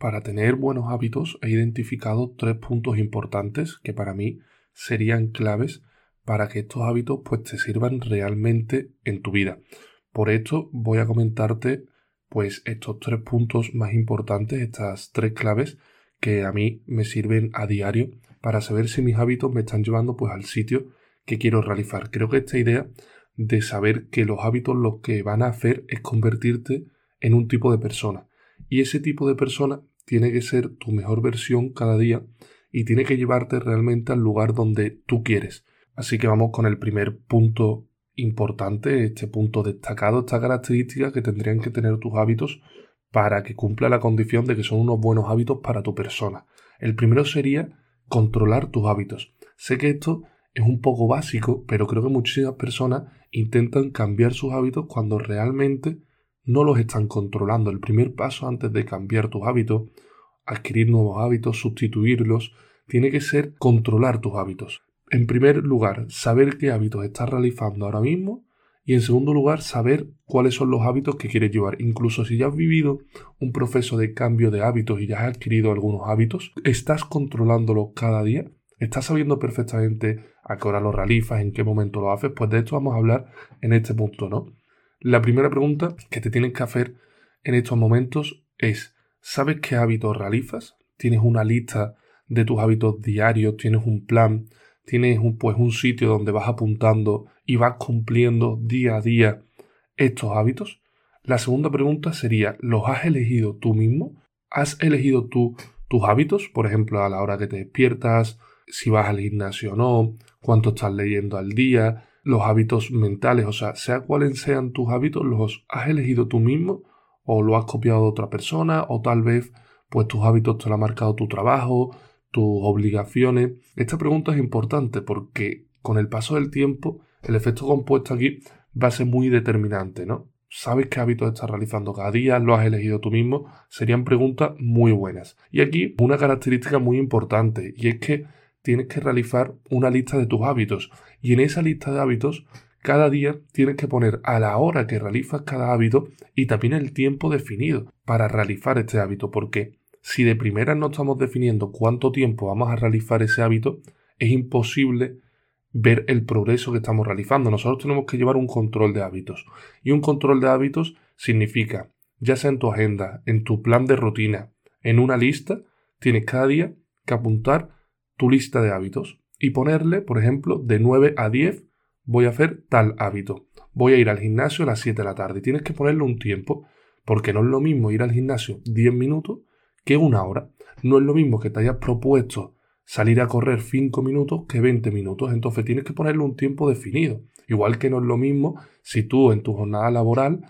para tener buenos hábitos he identificado tres puntos importantes que para mí serían claves para que estos hábitos pues te sirvan realmente en tu vida. Por esto voy a comentarte pues estos tres puntos más importantes, estas tres claves que a mí me sirven a diario para saber si mis hábitos me están llevando pues al sitio que quiero realizar. Creo que esta idea de saber que los hábitos lo que van a hacer es convertirte en un tipo de persona. Y ese tipo de persona tiene que ser tu mejor versión cada día y tiene que llevarte realmente al lugar donde tú quieres. Así que vamos con el primer punto importante, este punto destacado, esta característica que tendrían que tener tus hábitos para que cumpla la condición de que son unos buenos hábitos para tu persona. El primero sería controlar tus hábitos. Sé que esto es un poco básico, pero creo que muchísimas personas intentan cambiar sus hábitos cuando realmente no los están controlando. El primer paso antes de cambiar tus hábitos, adquirir nuevos hábitos, sustituirlos, tiene que ser controlar tus hábitos. En primer lugar, saber qué hábitos estás realizando ahora mismo y en segundo lugar, saber cuáles son los hábitos que quieres llevar. Incluso si ya has vivido un proceso de cambio de hábitos y ya has adquirido algunos hábitos, ¿estás controlándolos cada día? ¿Estás sabiendo perfectamente a qué hora lo realizas, en qué momento lo haces? Pues de esto vamos a hablar en este punto, ¿no? La primera pregunta que te tienes que hacer en estos momentos es, ¿sabes qué hábitos realizas? ¿Tienes una lista de tus hábitos diarios? ¿Tienes un plan? ¿Tienes un, pues, un sitio donde vas apuntando y vas cumpliendo día a día estos hábitos? La segunda pregunta sería, ¿los has elegido tú mismo? ¿Has elegido tú tus hábitos? Por ejemplo, a la hora que te despiertas, si vas al gimnasio o no, cuánto estás leyendo al día, los hábitos mentales, o sea, sea cuáles sean tus hábitos, los has elegido tú mismo o lo has copiado de otra persona o tal vez pues tus hábitos te lo ha marcado tu trabajo, tus obligaciones. Esta pregunta es importante porque con el paso del tiempo el efecto compuesto aquí va a ser muy determinante, ¿no? ¿Sabes qué hábitos estás realizando cada día? ¿Lo has elegido tú mismo? Serían preguntas muy buenas. Y aquí una característica muy importante y es que tienes que realizar una lista de tus hábitos. Y en esa lista de hábitos cada día tienes que poner a la hora que realizas cada hábito y también el tiempo definido para realizar este hábito. Porque si de primera no estamos definiendo cuánto tiempo vamos a realizar ese hábito es imposible ver el progreso que estamos realizando. Nosotros tenemos que llevar un control de hábitos. Y un control de hábitos significa ya sea en tu agenda, en tu plan de rutina, en una lista, tienes cada día que apuntar tu lista de hábitos y ponerle, por ejemplo, de 9 a 10 voy a hacer tal hábito. Voy a ir al gimnasio a las 7 de la tarde. Tienes que ponerle un tiempo, porque no es lo mismo ir al gimnasio 10 minutos que una hora. No es lo mismo que te hayas propuesto salir a correr 5 minutos que 20 minutos. Entonces tienes que ponerle un tiempo definido. Igual que no es lo mismo si tú en tu jornada laboral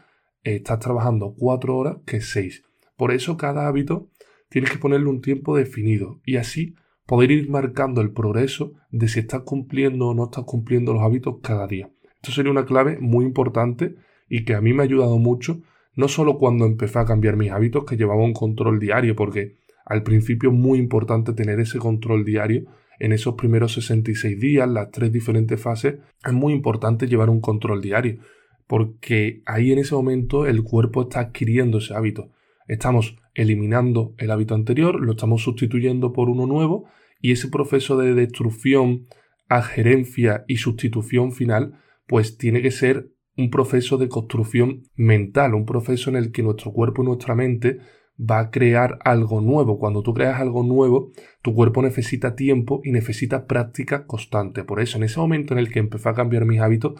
estás trabajando 4 horas que 6. Por eso cada hábito tienes que ponerle un tiempo definido y así poder ir marcando el progreso de si estás cumpliendo o no estás cumpliendo los hábitos cada día. Esto sería una clave muy importante y que a mí me ha ayudado mucho, no solo cuando empecé a cambiar mis hábitos, que llevaba un control diario, porque al principio es muy importante tener ese control diario en esos primeros 66 días, las tres diferentes fases, es muy importante llevar un control diario, porque ahí en ese momento el cuerpo está adquiriendo ese hábito. Estamos eliminando el hábito anterior, lo estamos sustituyendo por uno nuevo y ese proceso de destrucción, adherencia y sustitución final, pues tiene que ser un proceso de construcción mental, un proceso en el que nuestro cuerpo y nuestra mente va a crear algo nuevo. Cuando tú creas algo nuevo, tu cuerpo necesita tiempo y necesita práctica constante. Por eso, en ese momento en el que empecé a cambiar mis hábitos,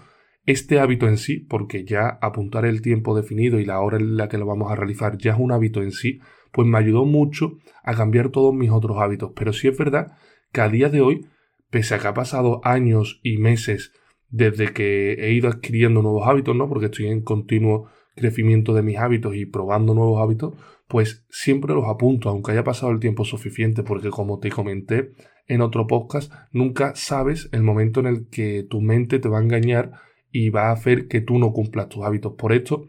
este hábito en sí, porque ya apuntar el tiempo definido y la hora en la que lo vamos a realizar ya es un hábito en sí, pues me ayudó mucho a cambiar todos mis otros hábitos. Pero sí es verdad que a día de hoy, pese a que ha pasado años y meses desde que he ido adquiriendo nuevos hábitos, ¿no? Porque estoy en continuo crecimiento de mis hábitos y probando nuevos hábitos, pues siempre los apunto, aunque haya pasado el tiempo suficiente, porque como te comenté en otro podcast, nunca sabes el momento en el que tu mente te va a engañar y va a hacer que tú no cumplas tus hábitos. Por esto,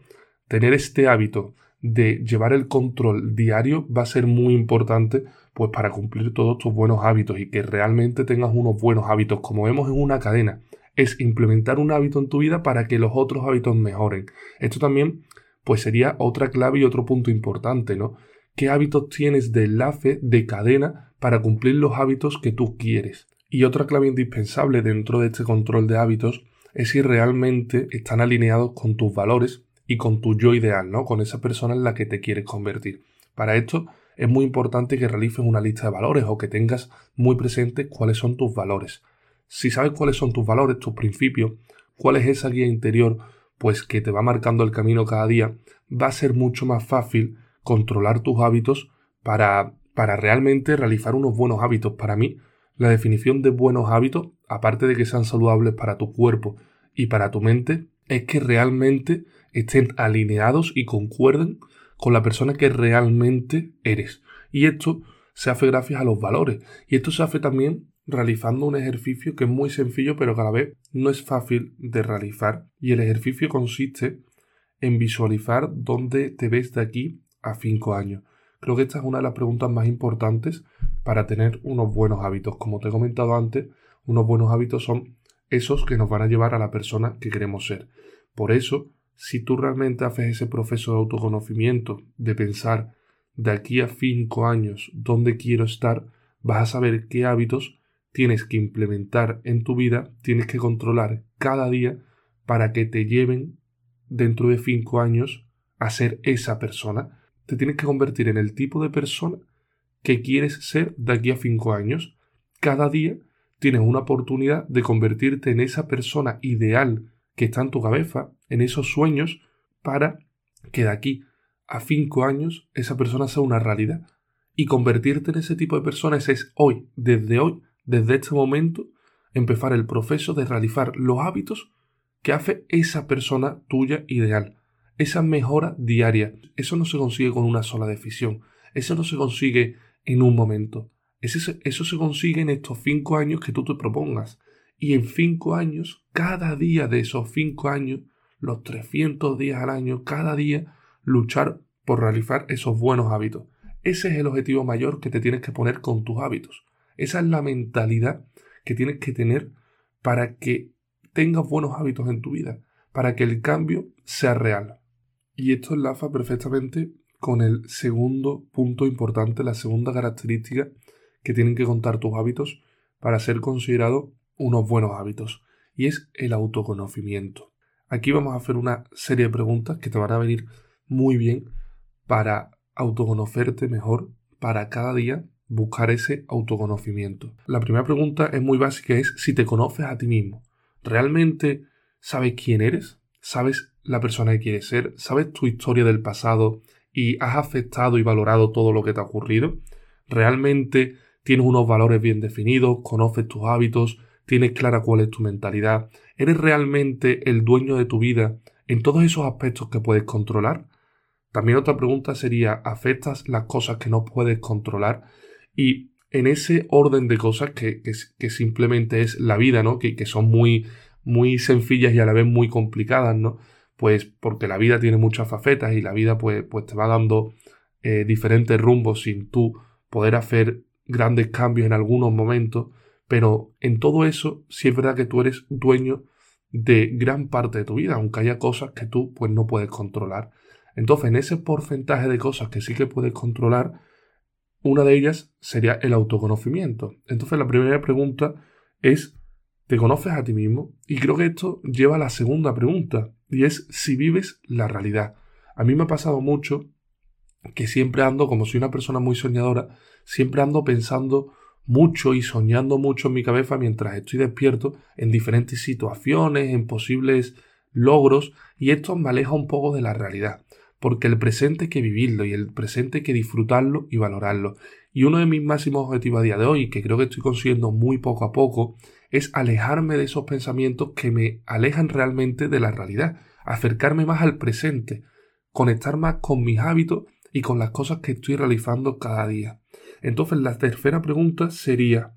tener este hábito de llevar el control diario va a ser muy importante pues para cumplir todos tus buenos hábitos y que realmente tengas unos buenos hábitos como vemos en una cadena es implementar un hábito en tu vida para que los otros hábitos mejoren esto también pues sería otra clave y otro punto importante no qué hábitos tienes de enlace, de cadena, para cumplir los hábitos que tú quieres. Y otra clave indispensable dentro de este control de hábitos es si realmente están alineados con tus valores y con tu yo ideal, ¿no? Con esa persona en la que te quieres convertir. Para esto es muy importante que realices una lista de valores o que tengas muy presente cuáles son tus valores. Si sabes cuáles son tus valores, tus principios, cuál es esa guía interior, pues que te va marcando el camino cada día, va a ser mucho más fácil controlar tus hábitos para, para realmente realizar unos buenos hábitos. Para mí, la definición de buenos hábitos, aparte de que sean saludables para tu cuerpo y para tu mente, es que realmente estén alineados y concuerden con la persona que realmente eres. Y esto se hace gracias a los valores. Y esto se hace también realizando un ejercicio que es muy sencillo, pero cada vez no es fácil de realizar. Y el ejercicio consiste en visualizar dónde te ves de aquí a cinco años. Creo que esta es una de las preguntas más importantes para tener unos buenos hábitos. Como te he comentado antes, unos buenos hábitos son esos que nos van a llevar a la persona que queremos ser. Por eso, si tú realmente haces ese proceso de autoconocimiento, de pensar de aquí a cinco años dónde quiero estar, vas a saber qué hábitos tienes que implementar en tu vida, tienes que controlar cada día para que te lleven dentro de cinco años a ser esa persona. Te tienes que convertir en el tipo de persona que quieres ser de aquí a cinco años. Cada día tienes una oportunidad de convertirte en esa persona ideal que está en tu cabeza, en esos sueños, para que de aquí a cinco años esa persona sea una realidad. Y convertirte en ese tipo de personas es hoy, desde hoy, desde este momento, empezar el proceso de realizar los hábitos que hace esa persona tuya ideal. Esa mejora diaria. Eso no se consigue con una sola decisión. Eso no se consigue en un momento. Eso, se consigue en estos cinco años que tú te propongas. Y en cinco años, cada día de esos cinco años, los 300 días al año, cada día, luchar por realizar esos buenos hábitos. Ese es el objetivo mayor que te tienes que poner con tus hábitos. Esa es la mentalidad que tienes que tener para que tengas buenos hábitos en tu vida, para que el cambio sea real. Y esto enlaza perfectamente con el segundo punto importante, la segunda característica que tienen que contar tus hábitos para ser considerados unos buenos hábitos, y es el autoconocimiento. Aquí vamos a hacer una serie de preguntas que te van a venir muy bien para autoconocerte mejor, para cada día buscar ese autoconocimiento. La primera pregunta es muy básica, es si te conoces a ti mismo. ¿Realmente sabes quién eres? ¿Sabes la persona que quieres ser? ¿Sabes tu historia del pasado y has aceptado y valorado todo lo que te ha ocurrido? ¿Realmente tienes unos valores bien definidos? ¿Conoces tus hábitos? ¿Tienes clara cuál es tu mentalidad? ¿Eres realmente el dueño de tu vida en todos esos aspectos que puedes controlar? También otra pregunta sería, ¿afectas las cosas que no puedes controlar? Y en ese orden de cosas que, que, simplemente es la vida, ¿no? Que, que, son muy, muy sencillas y a la vez muy complicadas, ¿no? Pues porque la vida tiene muchas facetas y la vida pues, pues te va dando eh, diferentes rumbos sin tú poder hacer grandes cambios en algunos momentos, pero en todo eso sí es verdad que tú eres dueño de gran parte de tu vida, aunque haya cosas que tú pues no puedes controlar. Entonces, en ese porcentaje de cosas que sí que puedes controlar, una de ellas sería el autoconocimiento. Entonces la primera pregunta es, ¿te conoces a ti mismo? Y creo que esto lleva a la segunda pregunta, y es si vives la realidad. A mí me ha pasado mucho que siempre ando, como soy una persona muy soñadora, siempre ando pensando mucho y soñando mucho en mi cabeza mientras estoy despierto en diferentes situaciones, en posibles logros, y esto me aleja un poco de la realidad porque el presente hay que vivirlo y el presente hay que disfrutarlo y valorarlo. Y uno de mis máximos objetivos a día de hoy, que creo que estoy consiguiendo muy poco a poco, es alejarme de esos pensamientos que me alejan realmente de la realidad, acercarme más al presente, conectar más con mis hábitos y con las cosas que estoy realizando cada día. Entonces la tercera pregunta sería,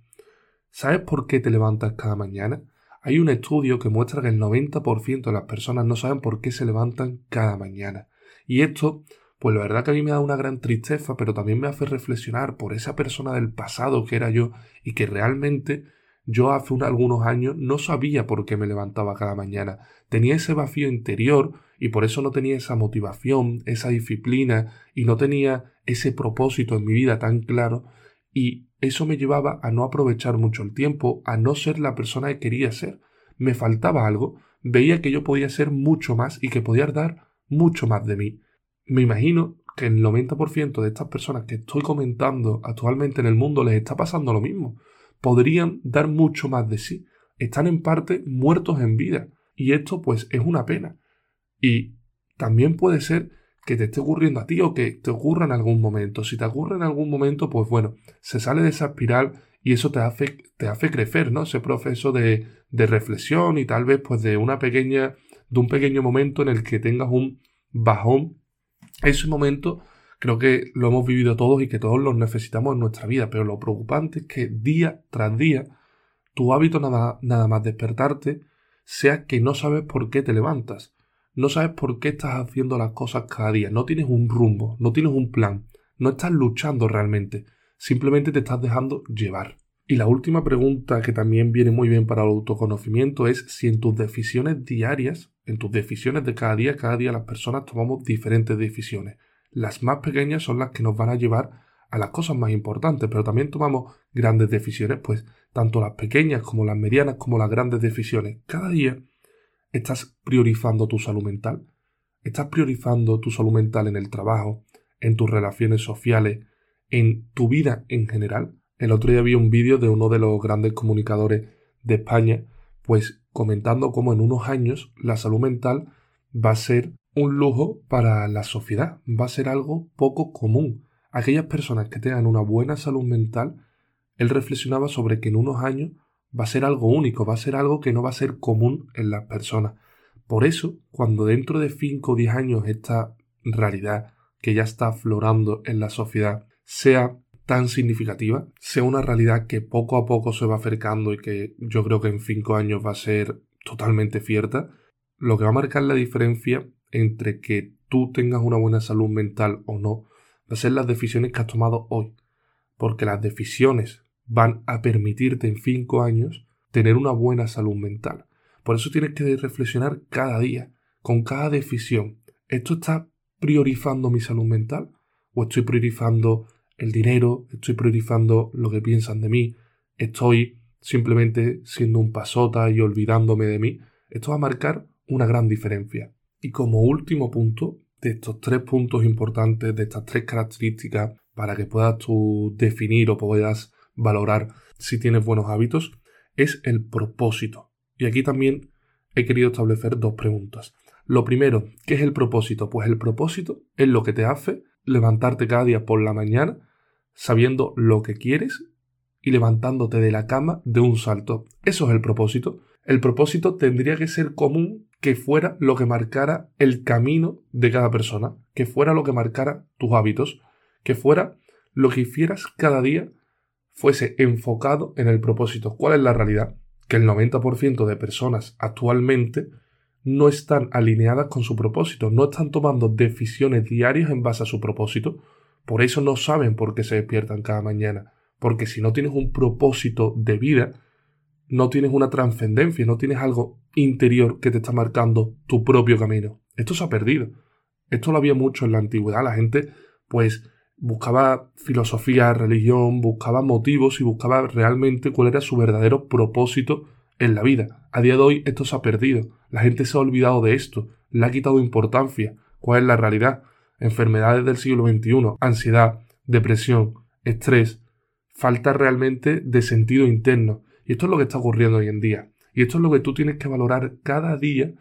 ¿sabes por qué te levantas cada mañana? Hay un estudio que muestra que el 90% de las personas no saben por qué se levantan cada mañana. Y esto, pues la verdad que a mí me da una gran tristeza, pero también me hace reflexionar por esa persona del pasado que era yo y que realmente yo hace algunos años no sabía por qué me levantaba cada mañana. Tenía ese vacío interior y por eso no tenía esa motivación, esa disciplina y no tenía ese propósito en mi vida tan claro y eso me llevaba a no aprovechar mucho el tiempo, a no ser la persona que quería ser. Me faltaba algo, veía que yo podía ser mucho más y que podía dar mucho más de mí. Me imagino que el 90% de estas personas que estoy comentando actualmente en el mundo les está pasando lo mismo. Podrían dar mucho más de sí. Están en parte muertos en vida. Y esto pues es una pena. Y también puede ser que te esté ocurriendo a ti o que te ocurra en algún momento. Si te ocurre en algún momento, pues bueno, se sale de esa espiral y eso te hace, crecer, ¿no? Ese proceso de, de reflexión y tal vez pues de una pequeña, de un pequeño momento en el que tengas un bajón. Ese momento creo que lo hemos vivido todos y que todos lo necesitamos en nuestra vida, pero lo preocupante es que día tras día tu hábito nada, nada más despertarte sea que no sabes por qué te levantas no sabes por qué estás haciendo las cosas cada día, no tienes un rumbo, no tienes un plan, no estás luchando realmente, simplemente te estás dejando llevar. Y la última pregunta que también viene muy bien para el autoconocimiento es si en tus decisiones diarias, en tus decisiones de cada día, cada día las personas tomamos diferentes decisiones. Las más pequeñas son las que nos van a llevar a las cosas más importantes, pero también tomamos grandes decisiones, pues tanto las pequeñas como las medianas como las grandes decisiones. Cada día ¿Estás priorizando tu salud mental? ¿Estás priorizando tu salud mental en el trabajo, en tus relaciones sociales, en tu vida en general? El otro día vi un vídeo de uno de los grandes comunicadores de España, pues comentando cómo en unos años la salud mental va a ser un lujo para la sociedad, va a ser algo poco común. Aquellas personas que tengan una buena salud mental, él reflexionaba sobre que en unos años va a ser algo único, va a ser algo que no va a ser común en las personas. Por eso, cuando dentro de 5 o 10 años esta realidad que ya está aflorando en la sociedad sea tan significativa, sea una realidad que poco a poco se va acercando y que yo creo que en 5 años va a ser totalmente cierta, lo que va a marcar la diferencia entre que tú tengas una buena salud mental o no, va a ser las decisiones que has tomado hoy. Porque las decisiones van a permitirte en cinco años tener una buena salud mental. Por eso tienes que reflexionar cada día, con cada decisión. ¿Esto está priorizando mi salud mental? ¿O estoy priorizando el dinero? ¿Estoy priorizando lo que piensan de mí? ¿Estoy simplemente siendo un pasota y olvidándome de mí? Esto va a marcar una gran diferencia. Y como último punto, de estos tres puntos importantes, de estas tres características, para que puedas tú definir o puedas valorar si tienes buenos hábitos es el propósito. Y aquí también he querido establecer dos preguntas. Lo primero, ¿qué es el propósito? Pues el propósito es lo que te hace levantarte cada día por la mañana sabiendo lo que quieres y levantándote de la cama de un salto. Eso es el propósito. El propósito tendría que ser común que fuera lo que marcara el camino de cada persona, que fuera lo que marcara tus hábitos, que fuera lo que hicieras cada día fuese enfocado en el propósito. ¿Cuál es la realidad? Que el 90% de personas actualmente no están alineadas con su propósito, no están tomando decisiones diarias en base a su propósito, por eso no saben por qué se despiertan cada mañana, porque si no tienes un propósito de vida, no tienes una trascendencia, no tienes algo interior que te está marcando tu propio camino. Esto se ha perdido. Esto lo había mucho en la antigüedad. La gente, pues, buscaba filosofía, religión, buscaba motivos y buscaba realmente cuál era su verdadero propósito en la vida. A día de hoy esto se ha perdido. La gente se ha olvidado de esto, le ha quitado importancia. ¿Cuál es la realidad? Enfermedades del siglo XXI, ansiedad, depresión, estrés, falta realmente de sentido interno. Y esto es lo que está ocurriendo hoy en día. Y esto es lo que tú tienes que valorar cada día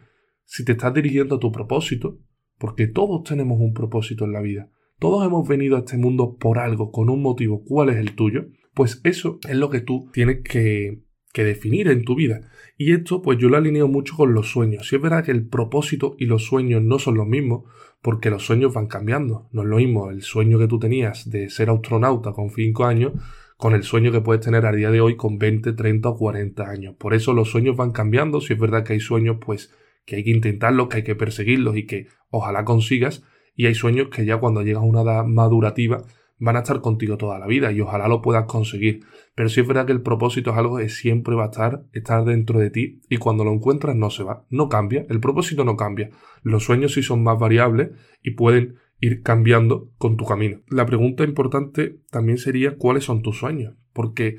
si te estás dirigiendo a tu propósito, porque todos tenemos un propósito en la vida. Todos hemos venido a este mundo por algo, con un motivo. ¿Cuál es el tuyo? Pues eso es lo que tú tienes que, definir en tu vida. Y esto, pues yo lo alineo mucho con los sueños. Si es verdad que el propósito y los sueños no son los mismos, porque los sueños van cambiando. No es lo mismo el sueño que tú tenías de ser astronauta con 5 años con el sueño que puedes tener a día de hoy con 20, 30 o 40 años. Por eso los sueños van cambiando. Si es verdad que hay sueños, pues que hay que intentarlos, que hay que perseguirlos y que ojalá consigas, y hay sueños que ya cuando llegas a una edad madurativa, van a estar contigo toda la vida y ojalá lo puedas conseguir. Pero sí es verdad que el propósito es algo que siempre va a estar, estar dentro de ti y cuando lo encuentras no se va, no cambia, el propósito no cambia. Los sueños sí son más variables y pueden ir cambiando con tu camino. La pregunta importante también sería cuáles son tus sueños, porque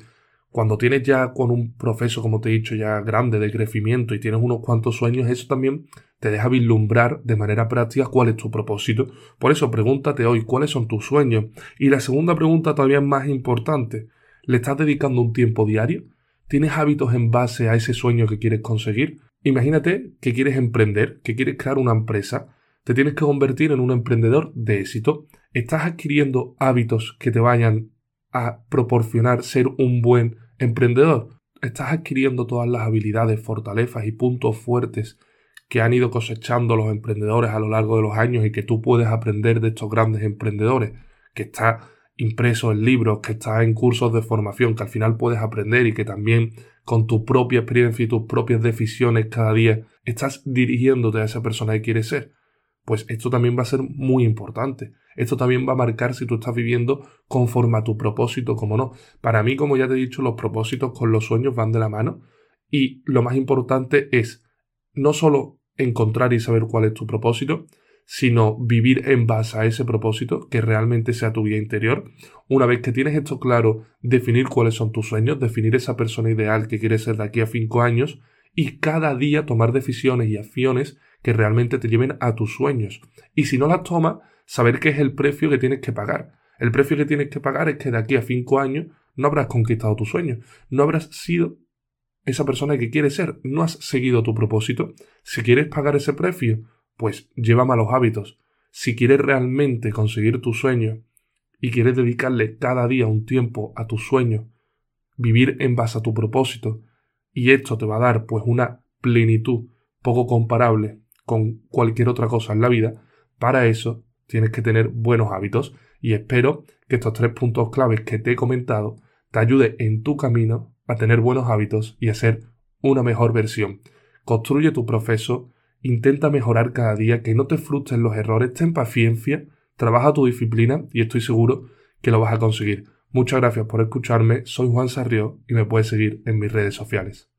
cuando tienes ya con un proceso, como te he dicho, ya grande de crecimiento y tienes unos cuantos sueños, eso también te deja vislumbrar de manera práctica cuál es tu propósito. Por eso pregúntate hoy cuáles son tus sueños. Y la segunda pregunta todavía más importante. ¿Le estás dedicando un tiempo diario? ¿Tienes hábitos en base a ese sueño que quieres conseguir? Imagínate que quieres emprender, que quieres crear una empresa, te tienes que convertir en un emprendedor de éxito. ¿Estás adquiriendo hábitos que te vayan a proporcionar ser un buen emprendedor? ¿Estás adquiriendo todas las habilidades, fortalezas y puntos fuertes que han ido cosechando los emprendedores a lo largo de los años y que tú puedes aprender de estos grandes emprendedores, que está impreso en libros, que está en cursos de formación, que al final puedes aprender y que también con tu propia experiencia y tus propias decisiones cada día estás dirigiéndote a esa persona que quieres ser. Pues esto también va a ser muy importante. Esto también va a marcar si tú estás viviendo conforme a tu propósito, como no. Para mí, como ya te he dicho, los propósitos con los sueños van de la mano y lo más importante es no solo encontrar y saber cuál es tu propósito, sino vivir en base a ese propósito, que realmente sea tu vida interior. Una vez que tienes esto claro, definir cuáles son tus sueños, definir esa persona ideal que quieres ser de aquí a cinco años y cada día tomar decisiones y acciones que realmente te lleven a tus sueños. Y si no las tomas, saber qué es el precio que tienes que pagar. El precio que tienes que pagar es que de aquí a cinco años no habrás conquistado tus sueños, no habrás sido esa persona que quieres ser, no has seguido tu propósito. Si quieres pagar ese precio, pues lleva malos hábitos. Si quieres realmente conseguir tus sueños y quieres dedicarle cada día un tiempo a tus sueños, vivir en base a tu propósito, y esto te va a dar pues una plenitud poco comparable con cualquier otra cosa en la vida, para eso tienes que tener buenos hábitos y espero que estos tres puntos claves que te he comentado te ayude en tu camino a tener buenos hábitos y a ser una mejor versión. Construye tu proceso, intenta mejorar cada día, que no te frustres los errores, ten paciencia, trabaja tu disciplina y estoy seguro que lo vas a conseguir. Muchas gracias por escucharme, soy Juan Sarrió y me puedes seguir en mis redes sociales.